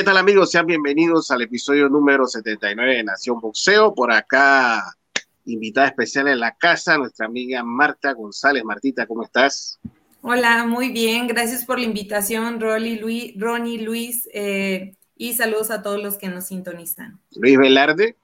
¿Qué tal amigos? Sean bienvenidos al episodio número 79 de Nación Boxeo. Por acá, invitada especial en la casa, nuestra amiga Marta González. Martita, ¿cómo estás? Hola, muy bien. Gracias por la invitación, Rolly, Luis, Ronnie, Luis, eh, y saludos a todos los que nos sintonizan. Luis Velarde.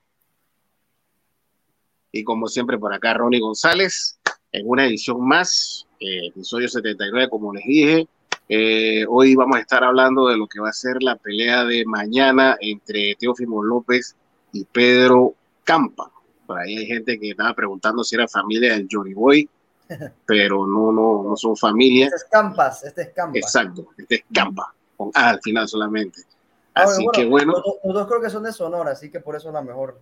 Y como siempre, por acá, Ronnie González, en una edición más, eh, episodio 79, como les dije eh, hoy vamos a estar hablando de lo que va a ser la pelea de mañana entre Teófimo López y Pedro Campa. Por ahí hay gente que estaba preguntando si era familia del Johnny Boy, pero no, no, no son familia. Este es Campas, este es Campa. Exacto, este es Campa, con A al final solamente. Ah, así que bueno. Los, dos creo que son de Sonora, así que por eso la mejor.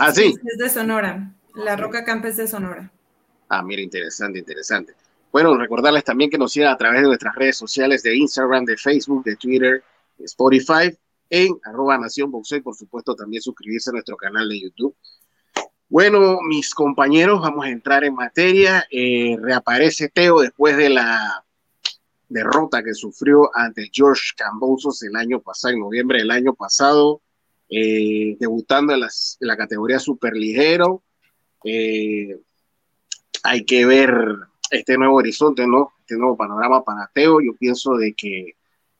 Ah, sí. Es de Sonora. La Roca Campa es de Sonora. Ah, mira, interesante, interesante. Bueno, recordarles también que nos sigan a través de nuestras redes sociales de Instagram, de Facebook, de Twitter, de Spotify, en arroba Nación Boxeo y por supuesto también suscribirse a nuestro canal de YouTube. Bueno, mis compañeros, vamos a entrar en materia. Eh, reaparece Teo después de la derrota que sufrió ante George Cambosos el año pasado, en noviembre del año pasado, eh, debutando en, la categoría superligero. Eh, hay que ver este nuevo horizonte, ¿no? Este nuevo panorama para Teo. Yo pienso de que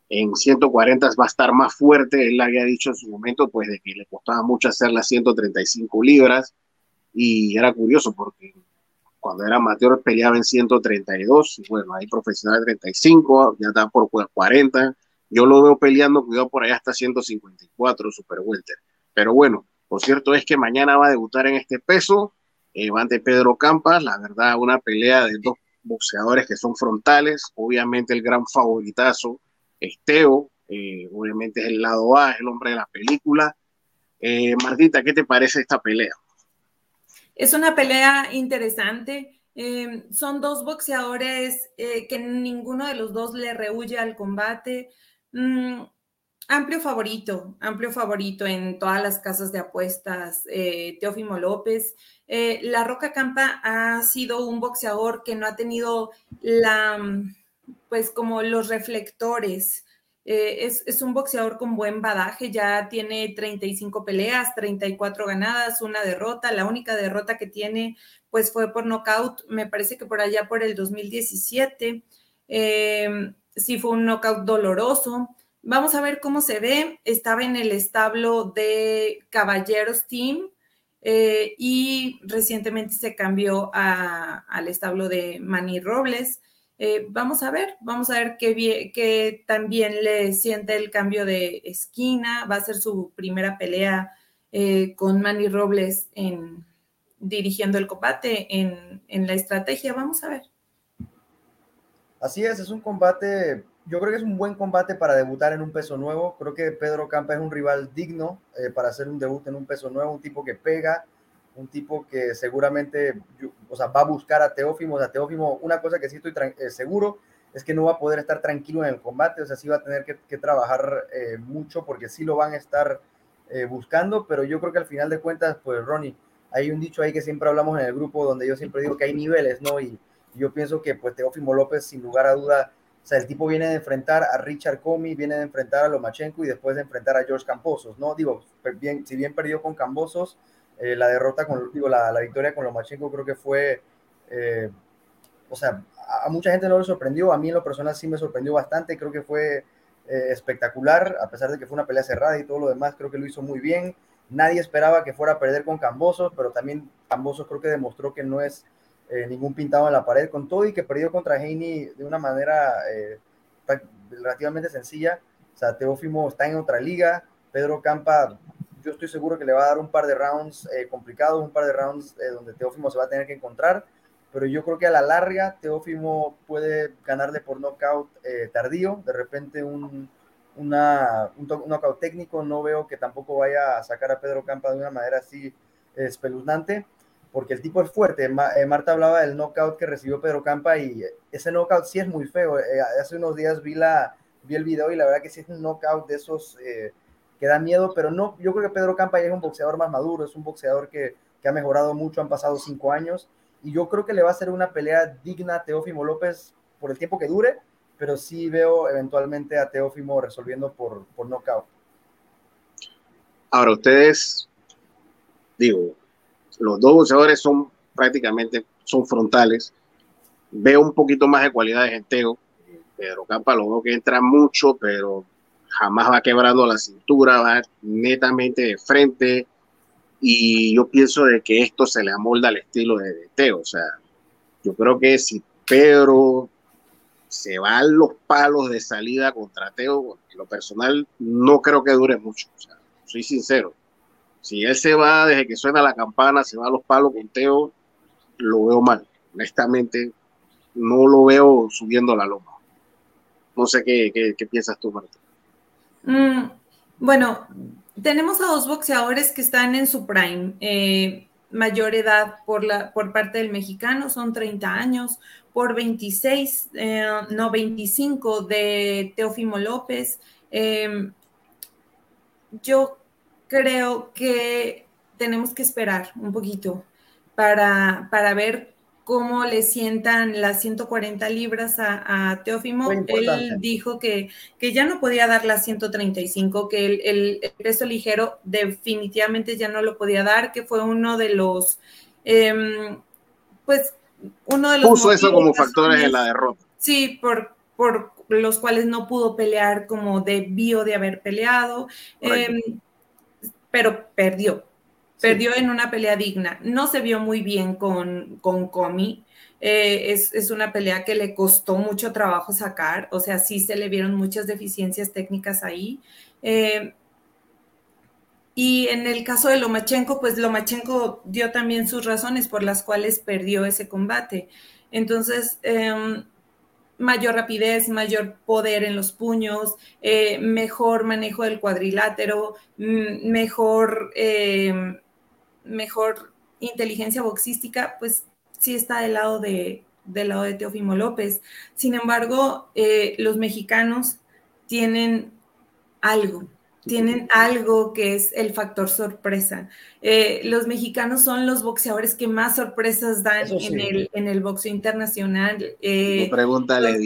en 140 va a estar más fuerte. Él había dicho en su momento, pues, de que le costaba mucho hacer las 135 libras. Y era curioso porque cuando era amateur peleaba en 132. Y bueno, ahí profesional 35, ya está por 40. Yo lo veo peleando, cuidado por allá hasta 154, super welter. Pero bueno, por cierto es que mañana va a debutar en este peso eh, ante Pedro Campas, la verdad, una pelea de dos boxeadores que son frontales, obviamente el gran favoritazo es Teo, eh, obviamente es el lado A, es el hombre de la película. Eh, Martita, ¿qué te parece esta pelea? Es una pelea interesante. Eh, son dos boxeadores que ninguno de los dos le rehuye al combate. Mm, amplio favorito, amplio favorito en todas las casas de apuestas, Teófimo López. Eh, la Roca Campa ha sido un boxeador que no ha tenido la, pues como los reflectores. Eh, es, un boxeador con buen badaje, ya tiene 35 peleas, 34 ganadas, una derrota. La única derrota que tiene, pues fue por nocaut, me parece que por allá por el 2017. Eh, sí fue un knockout doloroso. Vamos a ver cómo se ve. Estaba en el establo de Caballeros Team, eh, y recientemente se cambió al establo de Manny Robles. Eh, vamos a ver, vamos a ver qué, también le siente el cambio de esquina. Va a ser su primera pelea eh, con Manny Robles en, dirigiendo el combate en la estrategia. Vamos a ver. Así es, es un combate yo creo que es un buen combate para debutar en un peso nuevo. Creo que Pedro Campa es un rival digno eh, para hacer un debut en un peso nuevo, un tipo que pega, un tipo que seguramente o sea, va a buscar a Teófimo. O sea, Teófimo, una cosa que sí estoy eh, seguro es que no va a poder estar tranquilo en el combate, o sea, sí va a tener que, trabajar eh, mucho porque sí lo van a estar buscando, pero yo creo que al final de cuentas, pues Ronnie, hay un dicho ahí que siempre hablamos en el grupo donde yo siempre digo que hay niveles, ¿no? Y, y yo pienso que pues Teófimo López, sin lugar a duda, o sea, el tipo viene de enfrentar a Richard Comey, viene de enfrentar a Lomachenko y después de enfrentar a George Cambosos, ¿no? Digo, bien, si bien perdió con Cambosos, eh, la derrota con, digo, la, la, victoria con Lomachenko creo que fue, eh, o sea, a, mucha gente no le sorprendió, a mí en lo personal sí me sorprendió bastante, creo que fue eh, espectacular, a pesar de que fue una pelea cerrada y todo lo demás, creo que lo hizo muy bien. Nadie esperaba que fuera a perder con Cambosos, pero también Cambosos creo que demostró que no es eh, ningún pintado en la pared, con todo y que perdió contra Heini de una manera eh, relativamente sencilla. O sea, Teófimo está en otra liga, Pedro Campa, yo estoy seguro que le va a dar un par de rounds eh, complicados, un par de rounds donde Teófimo se va a tener que encontrar, pero yo creo que a la larga Teófimo puede ganarle por knockout tardío, de repente un, una, un, un knockout técnico, no veo que tampoco vaya a sacar a Pedro Campa de una manera así espeluznante porque el tipo es fuerte. Eh, Marta hablaba del knockout que recibió Pedro Campa y ese knockout sí es muy feo. Eh, hace unos días vi, la, vi el video y la verdad que sí es un knockout de esos eh, que da miedo, pero no, yo creo que Pedro Campa ya es un boxeador más maduro, es un boxeador que, que ha mejorado mucho, han pasado cinco años y yo creo que le va a ser una pelea digna a Teófimo López por el tiempo que dure, pero sí veo eventualmente a Teófimo resolviendo por, por knockout. Ahora, ustedes, digo, los dos boxeadores son prácticamente, son frontales. Veo un poquito más de cualidades en Teo. Pedro Campa lo veo que entra mucho, pero jamás va quebrando la cintura, va netamente de frente. Y yo pienso de que esto se le amolda al estilo de, Teo. O sea, yo creo que si Pedro se va a los palos de salida contra Teo, en lo personal no creo que dure mucho. O sea, soy sincero. Si él se va desde que suena la campana, se va a los palos con Teo, lo veo mal. Honestamente, no lo veo subiendo la loma. No sé qué, qué, piensas tú, Marta. Mm, bueno, tenemos a dos boxeadores que están en su prime. Eh, mayor edad por, la, por parte del mexicano, son 30 años, por 26, eh, no 25 de Teófimo López. Em, yo creo que tenemos que esperar un poquito para, para ver cómo le sientan las 140 libras a, Teófimo. Él dijo que, que, ya no podía dar las 135, que el, el, peso ligero definitivamente ya no lo podía dar, que fue uno de los, em, pues, uno de los... Puso eso como factores en la derrota. Sí, por, por los cuales no pudo pelear como debió de haber peleado, em, pero perdió Perdió en una pelea digna. No se vio muy bien con, con Comi. Eh, es, una pelea que le costó mucho trabajo sacar. O sea, sí se le vieron muchas deficiencias técnicas ahí. Eh, y en el caso de Lomachenko, pues Lomachenko dio también sus razones por las cuales perdió ese combate. Entonces, em, mayor rapidez, mayor poder en los puños, eh, mejor manejo del cuadrilátero, mm, mejor em, mejor inteligencia boxística, pues sí está del lado de, del lado de Teofimo López. Sin embargo, eh, los mexicanos tienen algo, tienen algo que es el factor sorpresa. Eh, los mexicanos son los boxeadores que más sorpresas dan en, el, en el boxeo internacional. Eh, pregúntale,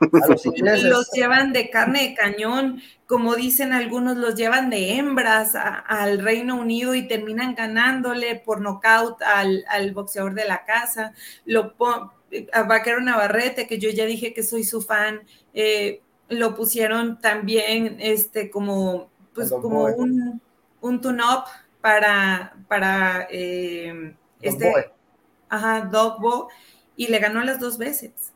los, los llevan de carne de cañón, como dicen algunos, los llevan de hembras al Reino Unido y terminan ganándole por nocaut al, al boxeador de la casa. Lo a Vaquero Navarrete, que yo ya dije que soy su fan. Eh, lo pusieron también este, como, pues, como un, un tune-up para, para eh, este, ajá, Dogbo, y le ganó las dos veces.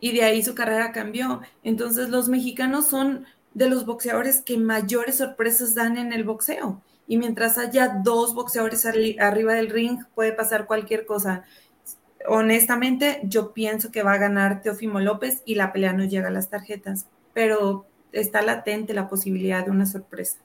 Y de ahí su carrera cambió. Entonces los mexicanos son de los boxeadores que mayores sorpresas dan en el boxeo. Y mientras haya dos boxeadores arriba del ring, puede pasar cualquier cosa. Honestamente, yo pienso que va a ganar Teofimo López y la pelea no llega a las tarjetas pero está latente la posibilidad de una sorpresa.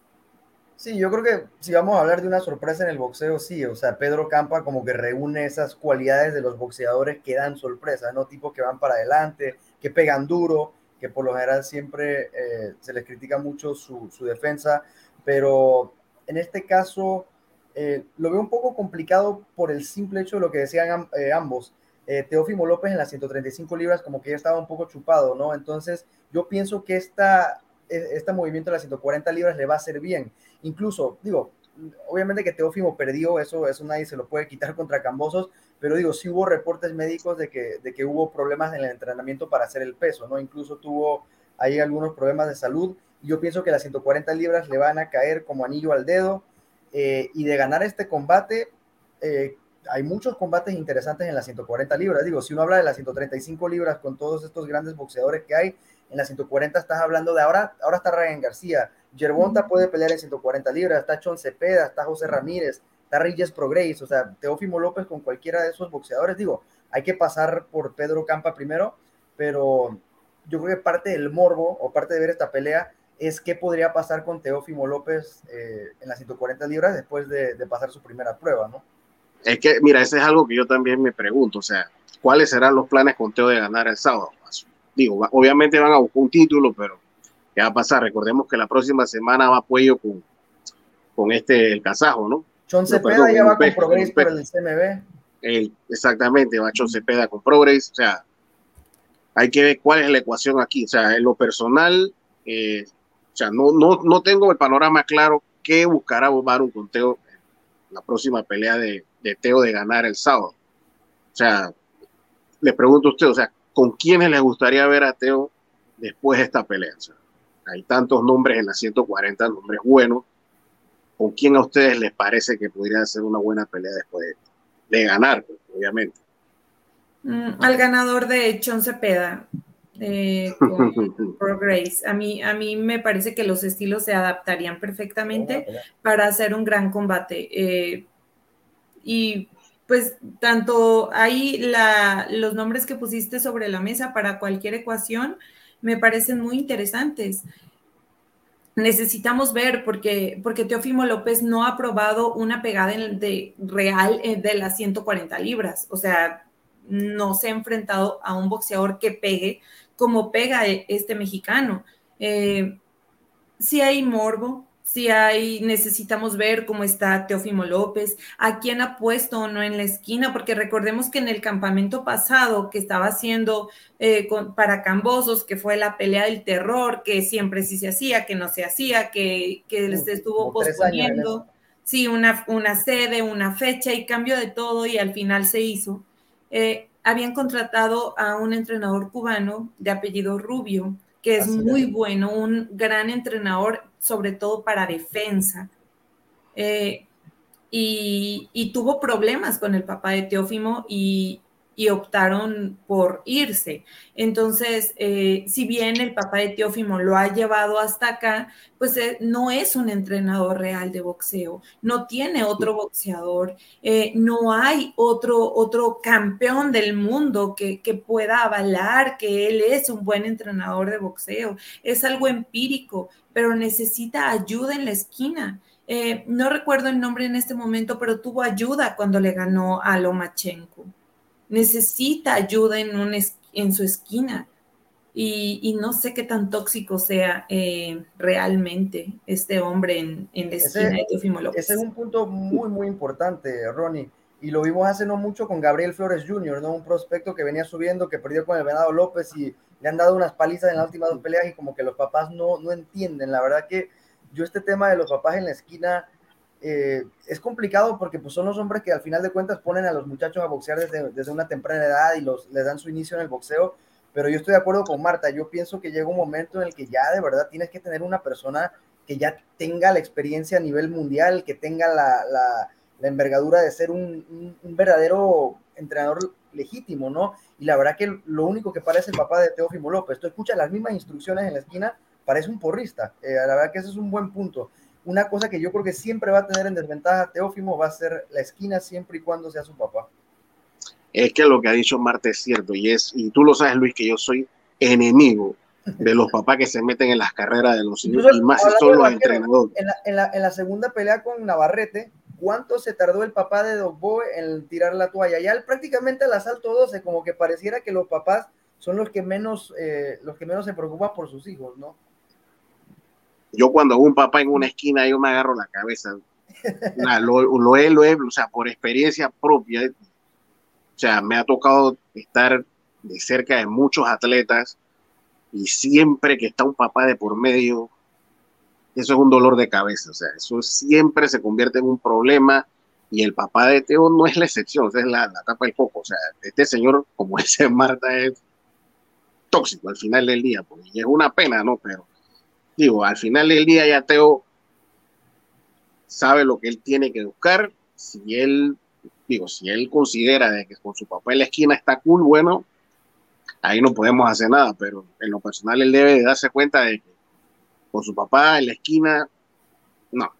Sí, yo creo que si vamos a hablar de una sorpresa en el boxeo, sí, o sea, Pedro Campa como que reúne esas cualidades de los boxeadores que dan sorpresa, ¿no? Tipo que van para adelante, que pegan duro, que por lo general siempre eh, se les critica mucho su, defensa, pero en este caso eh, lo veo un poco complicado por el simple hecho de lo que decían eh, ambos. Teófimo López en las 135 libras como que ya estaba un poco chupado, ¿no? Entonces yo pienso que esta, e, este movimiento de las 140 libras le va a hacer bien. Incluso, digo, obviamente que Teófimo perdió, eso, eso nadie se lo puede quitar contra Cambosos, pero digo, sí hubo reportes médicos de que, de que hubo problemas en el entrenamiento para hacer el peso, ¿no? Incluso tuvo ahí algunos problemas de salud. Yo pienso que las 140 libras le van a caer como anillo al dedo. Eh, y de ganar este combate, eh, hay muchos combates interesantes en las 140 libras. Digo, si uno habla de las 135 libras con todos estos grandes boxeadores que hay, en las 140 estás hablando de ahora, ahora está Ryan García, Yerbonta puede pelear en 140 libras, está Chon Cepeda, está José Ramírez, está Reyes Progreis, o sea, Teófimo López con cualquiera de esos boxeadores, digo, hay que pasar por Pedro Campa primero, pero yo creo que parte del morbo o parte de ver esta pelea es qué podría pasar con Teófimo López eh, en las 140 libras después de, de pasar su primera prueba, ¿no? Es que, mira, ese es algo que yo también me pregunto, o sea, ¿cuáles serán los planes con Teo de ganar el sábado? Digo, obviamente van a buscar un título, pero ¿qué va a pasar? Recordemos que la próxima semana va apoyo con, con este, el kazajo, ¿no? Chon Cepeda ya va con Progress por el CMB. exactamente, va Chon Cepeda con Progress, o sea, hay que ver cuál es la ecuación aquí, o sea, en lo personal, eh, o sea, no, no, no tengo el panorama claro qué buscará un conteo en la próxima pelea de, de Teo de ganar el sábado? O sea, le pregunto a usted, o sea, ¿con quiénes le gustaría ver a Teo después de esta pelea? hay tantos nombres en las 140, nombres buenos. ¿Con quién a ustedes les parece que podría ser una buena pelea después de, ganar, pues, obviamente? Mm, al ganador de Chon Cepeda, eh, con Grace. A mí, a mí me parece que los estilos se adaptarían perfectamente para hacer un gran combate. Eh, y pues tanto ahí los nombres que pusiste sobre la mesa para cualquier ecuación me parecen muy interesantes. Necesitamos ver, porque, porque López no ha probado una pegada de real eh, de las 140 libras. O sea, no se ha enfrentado a un boxeador que pegue como pega e, este mexicano. Eh, si hay morbo, si hay, necesitamos ver cómo está Teófimo López, a quién ha puesto o no en la esquina, porque recordemos que en el campamento pasado que estaba haciendo eh, para Cambosos, que fue la pelea del terror, que siempre sí se hacía, que no se hacía, que, que les estuvo posponiendo, sí, una, una sede, una fecha y cambio de todo y al final se hizo. Eh, habían contratado a un entrenador cubano de apellido Rubio, que es muy bueno, un gran entrenador, sobre todo para defensa. Eh, y, y, tuvo problemas con el papá de Teófimo y, y optaron por irse. Entonces, eh, si bien el papá de Teófimo lo ha llevado hasta acá, pues eh, no es un entrenador real de boxeo, no tiene otro boxeador, eh, no hay otro, otro campeón del mundo que, que, pueda avalar que él es un buen entrenador de boxeo. Es algo empírico, pero necesita ayuda en la esquina. no recuerdo el nombre en este momento, pero tuvo ayuda cuando le ganó a Lomachenko necesita ayuda en, un en su esquina. Y, no sé qué tan tóxico sea eh, realmente este hombre en, en la esquina de Teofimo López. Ese es un punto muy, muy importante, Ronnie. Y lo vimos hace no mucho con Gabriel Flores Jr., ¿no? Un prospecto que venía subiendo, que perdió con el Venado López y le han dado unas palizas en las últimas dos peleas y como que los papás no, no entienden. La verdad que yo este tema de los papás en la esquina eh, es complicado porque pues, son los hombres que al final de cuentas ponen a los muchachos a boxear desde, desde una temprana edad y los, les dan su inicio en el boxeo. Pero yo estoy de acuerdo con Marta, yo pienso que llega un momento en el que ya de verdad tienes que tener una persona que ya tenga la experiencia a nivel mundial, que tenga la, la, envergadura de ser un, un, verdadero entrenador legítimo, ¿no? Y la verdad que lo único que parece el papá de Teófimo López, tú escuchas las mismas instrucciones en la esquina, parece un porrista. Eh, la verdad que ese es un buen punto una cosa que yo creo que siempre va a tener en desventaja Teófimo va a ser la esquina siempre y cuando sea su papá. Es que lo que ha dicho Marta es cierto y es y tú lo sabes Luis que yo soy enemigo de los papás que se meten en las carreras de los hijos y más si son los entrenadores. En la, en, la, segunda pelea con Navarrete, ¿cuánto se tardó el papá de Dogboe en tirar la toalla? Ya prácticamente al asalto 12, como que pareciera que los papás son los que menos, eh, los que menos se preocupan por sus hijos, ¿no? Yo cuando un papá en una esquina, yo me agarro la cabeza. lo, lo, he, lo he, o sea, por experiencia propia, o sea, me ha tocado estar de cerca de muchos atletas y siempre que está un papá de por medio, eso es un dolor de cabeza, o sea, eso siempre se convierte en un problema y el papá de Teo no es la excepción, es la, la tapa del coco, o sea, este señor, como dice Marta, es tóxico al final del día, porque es una pena, ¿no? Pero digo, al final del día ya Teo sabe lo que él tiene que buscar. Si él, digo, si él considera de que con su papá en la esquina está cool, bueno, ahí no podemos hacer nada, pero en lo personal él debe de darse cuenta de que con su papá en la esquina, no.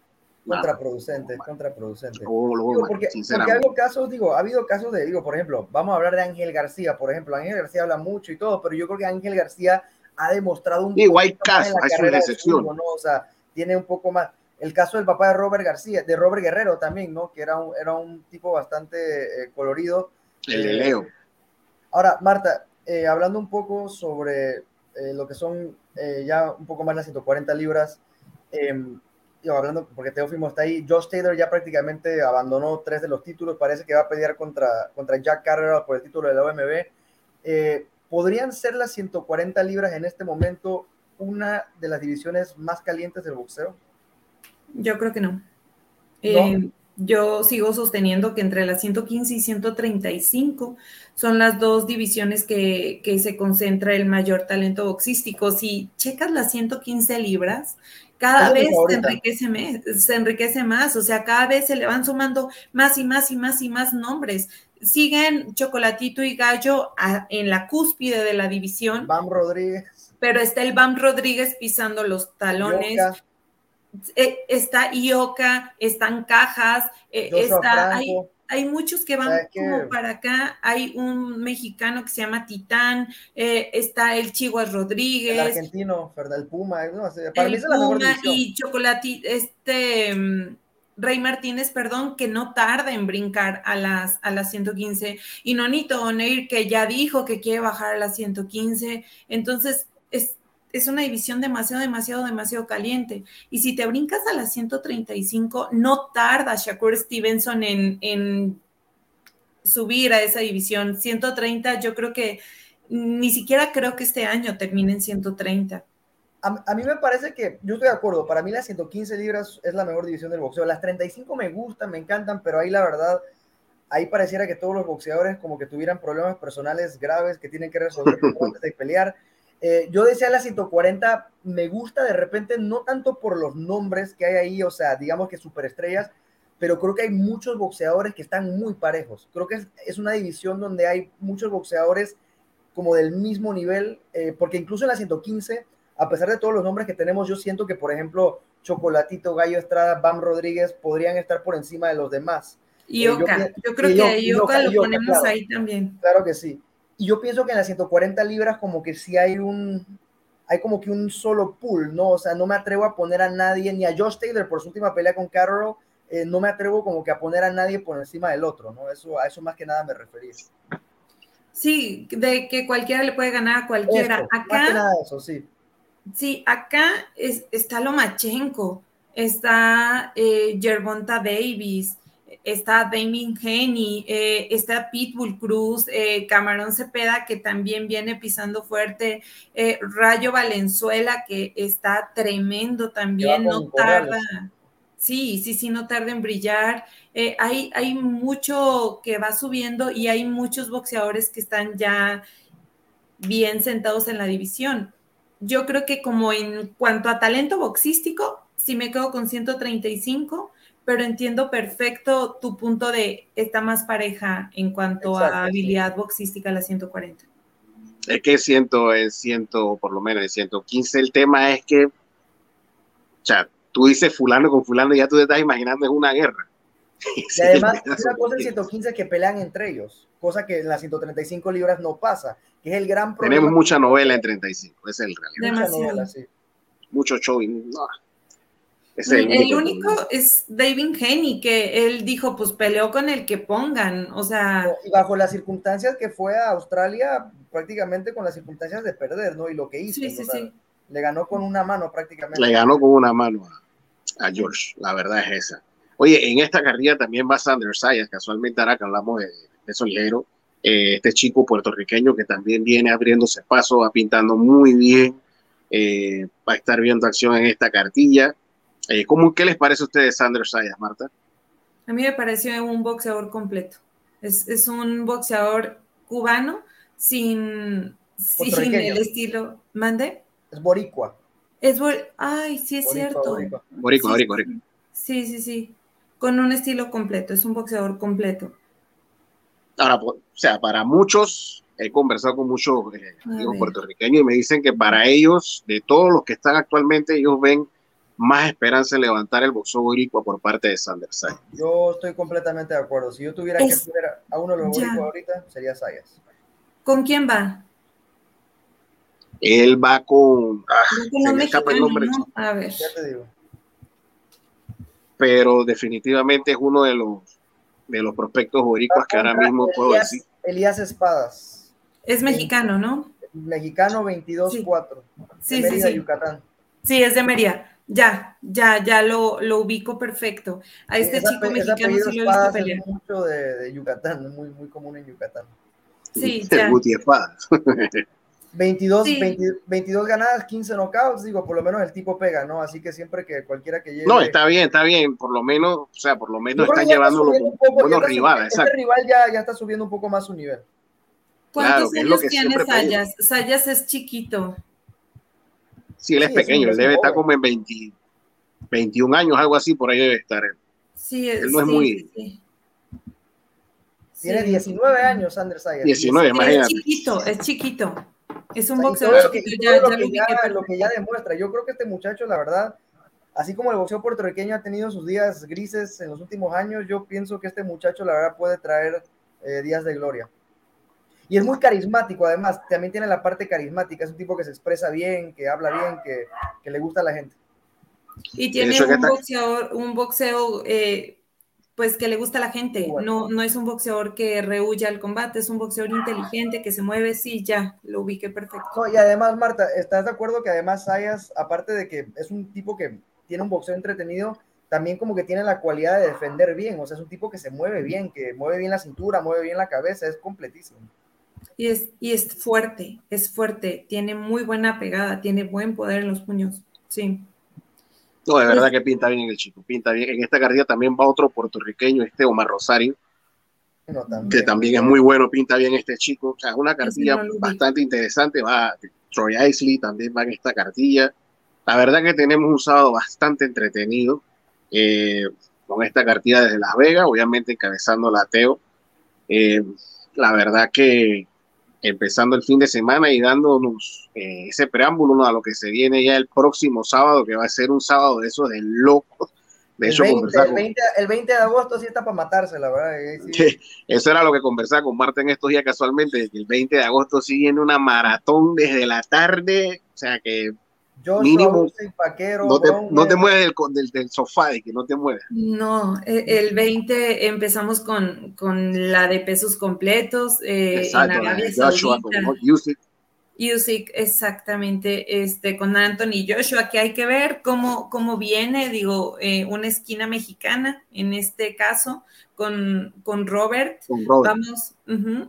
Contraproducente, contraproducente. porque, ha habido casos, digo, ha habido casos de, digo, por ejemplo, vamos a hablar de Ángel García, por ejemplo, Ángel García habla mucho y todo, pero yo creo que Ángel García ha demostrado un poco hay casos, hay excepción. ¿no? O sea, tiene un poco más. El caso del papá de Robert García, de Robert Guerrero también, ¿no? Que era un, era un tipo bastante eh, colorido. El de Leo. Eh, ahora, Marta, eh, hablando un poco sobre lo que son ya un poco más las 140 libras, em, hablando, porque Teófimo está ahí, Josh Taylor ya prácticamente abandonó tres de los títulos, parece que va a pelear contra, contra Jack Carrera por el título de la OMB. ¿Podrían ser las 140 libras en este momento una de las divisiones más calientes del boxeo? Yo creo que no. Eh, yo sigo sosteniendo que entre las 115 y 135 son las dos divisiones que, se concentra el mayor talento boxístico. Si checas las 115 libras, cada vez se enriquece, se enriquece más, o sea, cada vez se le van sumando más y más y más y más nombres. Siguen Chocolatito y Gallo en la cúspide de la división. Bam Rodríguez. Pero está el Bam Rodríguez pisando los talones. Eh, está Ioka, están Cajas, eh, está, hay, muchos que van como para acá, hay un mexicano que se llama Titán, eh, está el Chihuahua Rodríguez. El argentino, el Puma, para el Puma y Chocolati, este Rey Martínez, perdón, que no tarda en brincar a las, a las 115, y Nonito Oneir, que ya dijo que quiere bajar a las 115, entonces es es una división demasiado, demasiado, demasiado caliente. Y si te brincas a las 135, no tarda Shakur Stevenson en, subir a esa división. 130, yo creo que ni siquiera creo que este año termine en 130. A, mí me parece que, yo estoy de acuerdo, para mí las 115 libras es la mejor división del boxeo. Las 35 me gustan, me encantan, pero ahí la verdad, ahí pareciera que todos los boxeadores como que tuvieran problemas personales graves que tienen que resolver antes de pelear. Eh, yo decía la 140, me gusta de repente, no tanto por los nombres que hay ahí, o sea, digamos que superestrellas, pero creo que hay muchos boxeadores que están muy parejos. Creo que es, una división donde hay muchos boxeadores como del mismo nivel, eh, porque incluso en la 115, a pesar de todos los nombres que tenemos, yo siento que, por ejemplo, Chocolatito, Gallo Estrada, Bam Rodríguez podrían estar por encima de los demás. Y eh, yo, creo que Ioka lo ponemos ahí también. Claro que sí. Y yo pienso que en las 140 libras como que sí hay un, hay como que un solo pool, ¿no? O sea, no me atrevo a poner a nadie, ni a Josh Taylor por su última pelea con Carroll, eh, no me atrevo como que a poner a nadie por encima del otro, ¿no? Eso, a eso más que nada me refería. Sí, de que cualquiera le puede ganar a cualquiera. acá, más que nada eso, sí. Sí, acá es, está Lomachenko, está eh, Gervonta Davis, está Damien Henny, eh, está Pitbull Cruz, eh, Camarón Cepeda, que también viene pisando fuerte, eh, Rayo Valenzuela, que está tremendo también, no tarda. Sí, sí, sí, no tarda en brillar. hay, hay mucho que va subiendo y hay muchos boxeadores que están ya bien sentados en la división. Yo creo que como en cuanto a talento boxístico, si me quedo con 135, pero entiendo perfecto tu punto de está más pareja en cuanto a habilidad boxística la 140. Es que siento, es ciento, por lo menos en 115. El tema es que, o sea, tú dices fulano con fulano y ya tú te estás imaginando es una guerra. Y además, una cosa en 115 que pelean entre ellos, cosa que en las 135 libras no pasa, que es el gran problema. Tenemos mucha novela en 35, es el realidad. Mucha novela, sí. Mucho show. No, el, único, es David Henny, que él dijo, pues peleó con el que pongan, o sea... Y bajo las circunstancias que fue a Australia, prácticamente con las circunstancias de perder, ¿no? Y lo que hizo. Sí, sí, sí. Le ganó con una mano prácticamente. Le ganó con una mano a, George, la verdad es esa. Oye, en esta carrera también va Sanders Sayas, casualmente ahora que hablamos de, de Solero, eh, este chico puertorriqueño que también viene abriéndose paso, va pintando muy bien, eh, va a estar viendo acción en esta cartilla eh, ¿cómo, ¿Qué les parece a ustedes Sanders Sayas, Marta? A mí me pareció un boxeador completo. Es, un boxeador cubano sin, sin el estilo. ¿Mande? Es boricua. Es Ay, sí es cierto. Boricua, boricua, sí, boricua. Sí, sí, sí. Con un estilo completo. Es un boxeador completo. Ahora, o sea, para muchos, he conversado con muchos eh, puertorriqueños y me dicen que para ellos, de todos los que están actualmente, ellos ven más esperanza en levantar el boxeo boricua por parte de Sander Sayas. Yo estoy completamente de acuerdo. Si yo tuviera que tener a uno de los boricuas ahorita, sería Sayas. ¿Con quién va? Él va con. Ah, el nombre. A ver. Ya te digo. Pero definitivamente es uno de los de los prospectos boricuas que ahora mismo puedo decir. Elías Espadas. Es mexicano, ¿no? Mexicano 22-4. Sí, sí, sí, Yucatán. Sí, es de Mérida. Ya, ya, ya lo, lo ubico perfecto. A este chico mexicano sí lo he visto pelear. mucho de, de, Yucatán, muy, muy común en Yucatán. Sí, ya. 22, 22 ganadas, 15 knockouts, digo, por lo menos el tipo pega, ¿no? Así que siempre que cualquiera que llegue... No, está bien, está bien, por lo menos, o sea, por lo menos están llevando buenos rivales. Este rival ya, ya está subiendo un poco más su nivel. ¿Cuántos años tiene Sayas? Sayas es chiquito. Sí, él es pequeño, él debe estar como en 20, 21 años, algo así, por ahí debe estar. Sí, él no es muy... Tiene 19 años, Andrés Sayas. 19, imagínate. Es chiquito, es chiquito. Es un boxeador que, ya, lo, que ya, lo que ya demuestra. Yo creo que este muchacho, la verdad, así como el boxeo puertorriqueño ha tenido sus días grises en los últimos años, yo pienso que este muchacho, la verdad, puede traer eh, días de gloria. Y es muy carismático, además, también tiene la parte carismática, es un tipo que se expresa bien, que habla bien, que, que le gusta a la gente. Y tiene un boxeador, un boxeo eh, pues que le gusta a la gente. No, no es un boxeador que rehuya al combate, es un boxeador inteligente que se mueve, sí, ya, lo ubiqué perfecto. y además, Marta, ¿estás de acuerdo que además Sayas, aparte de que es un tipo que tiene un boxeo entretenido, también como que tiene la cualidad de defender bien, o sea, es un tipo que se mueve bien, que mueve bien la cintura, mueve bien la cabeza, es completísimo. Y es, y es fuerte, es fuerte, tiene muy buena pegada, tiene buen poder en los puños, sí. No, de verdad que pinta bien el chico, pinta bien. En esta carrera también va otro puertorriqueño, este Omar Rosario, que también es muy bueno, pinta bien este chico. O sea, es una cartilla bastante interesante. Va Troy Isley también va en esta cartilla. La verdad que tenemos un sábado bastante entretenido eh, con esta cartilla desde Las Vegas, obviamente encabezando la Teo. Eh, la verdad que empezando el fin de semana y dándonos eh, ese preámbulo a lo que se viene ya el próximo sábado, que va a ser un sábado de esos de locos. De el, 20, el, 20, de agosto sí está para matarse, la verdad. eso era lo que conversaba con Marta en estos días casualmente, que el 20 de agosto sí viene una maratón desde la tarde, o sea que mínimo, no, te, no te mueves del, del, sofá, de que no te mueves. No, e, el 20 empezamos con, con la de pesos completos. Eh, en Arabia Joshua, Usyk, exactamente, este, con Anthony Joshua, que hay que ver cómo, cómo viene, digo, eh, una esquina mexicana, en este caso, con, con Robert. Vamos,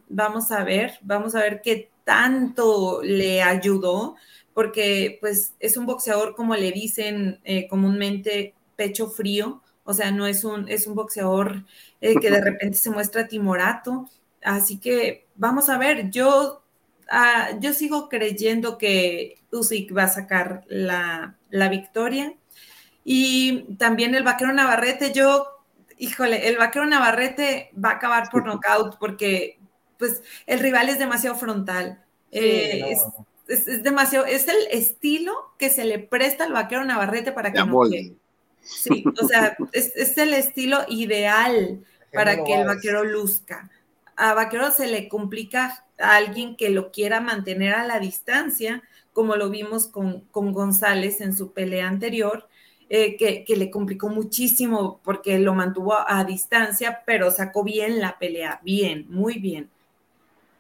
vamos a ver, vamos a ver qué tanto le ayudó porque pues es un boxeador, como le dicen eh, comúnmente, pecho frío, o sea, no es un, es un boxeador eh, que de repente se muestra timorato, así que vamos a ver, yo, ah, yo sigo creyendo que Usyk va a sacar la, la victoria. Y también el vaquero Navarrete, yo híjole, el vaquero Navarrete va a acabar por nocaut porque pues el rival es demasiado frontal. Eh, es, demasiado, es el estilo que se le presta al vaquero Navarrete para que no Sí, o sea, es, el estilo ideal para que el vaquero luzca. A vaquero se le complica a alguien que lo quiera mantener a la distancia, como lo vimos con, con González en su pelea anterior, eh, que, que, le complicó muchísimo porque lo mantuvo a distancia, pero sacó bien la pelea, bien, muy bien.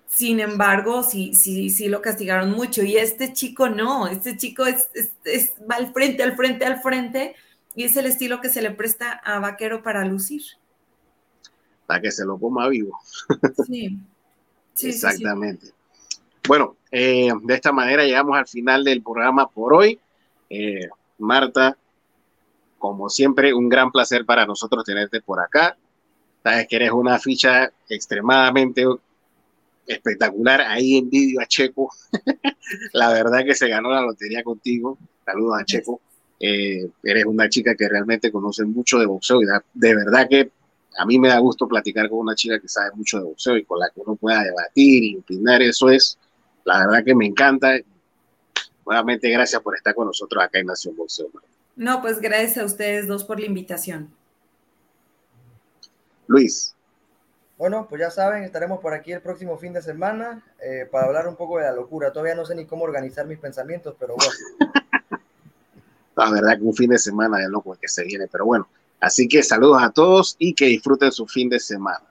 Sin embargo, sí, sí, sí lo castigaron mucho. Y este chico no, este chico es, va al frente, al frente, al frente, y es el estilo que se le presta a Vaquero para lucir. Para que se lo coma vivo. Sí. Exactamente. Bueno, eh, de esta manera llegamos al final del programa por hoy. Eh, Marta, como siempre, un gran placer para nosotros tenerte por acá. Sabes que eres una ficha extremadamente espectacular. Ahí envidio a Checo. la verdad que se ganó la lotería contigo. Saludos a Checo. Eh, eres una chica que realmente conoce mucho de boxeo y de verdad que a mí me da gusto platicar con una chica que sabe mucho de boxeo y con la que uno pueda debatir y opinar. Eso es, la verdad que me encanta. Nuevamente, gracias por estar con nosotros acá en Nación Boxeo. No, pues gracias a ustedes dos por la invitación. Luis. Bueno, pues ya saben, estaremos por aquí el próximo fin de semana eh, para hablar un poco de la locura. Todavía no sé ni cómo organizar mis pensamientos, pero bueno. la verdad que un fin de semana de loco que se viene, pero bueno. Así que saludos a todos y que disfruten su fin de semana.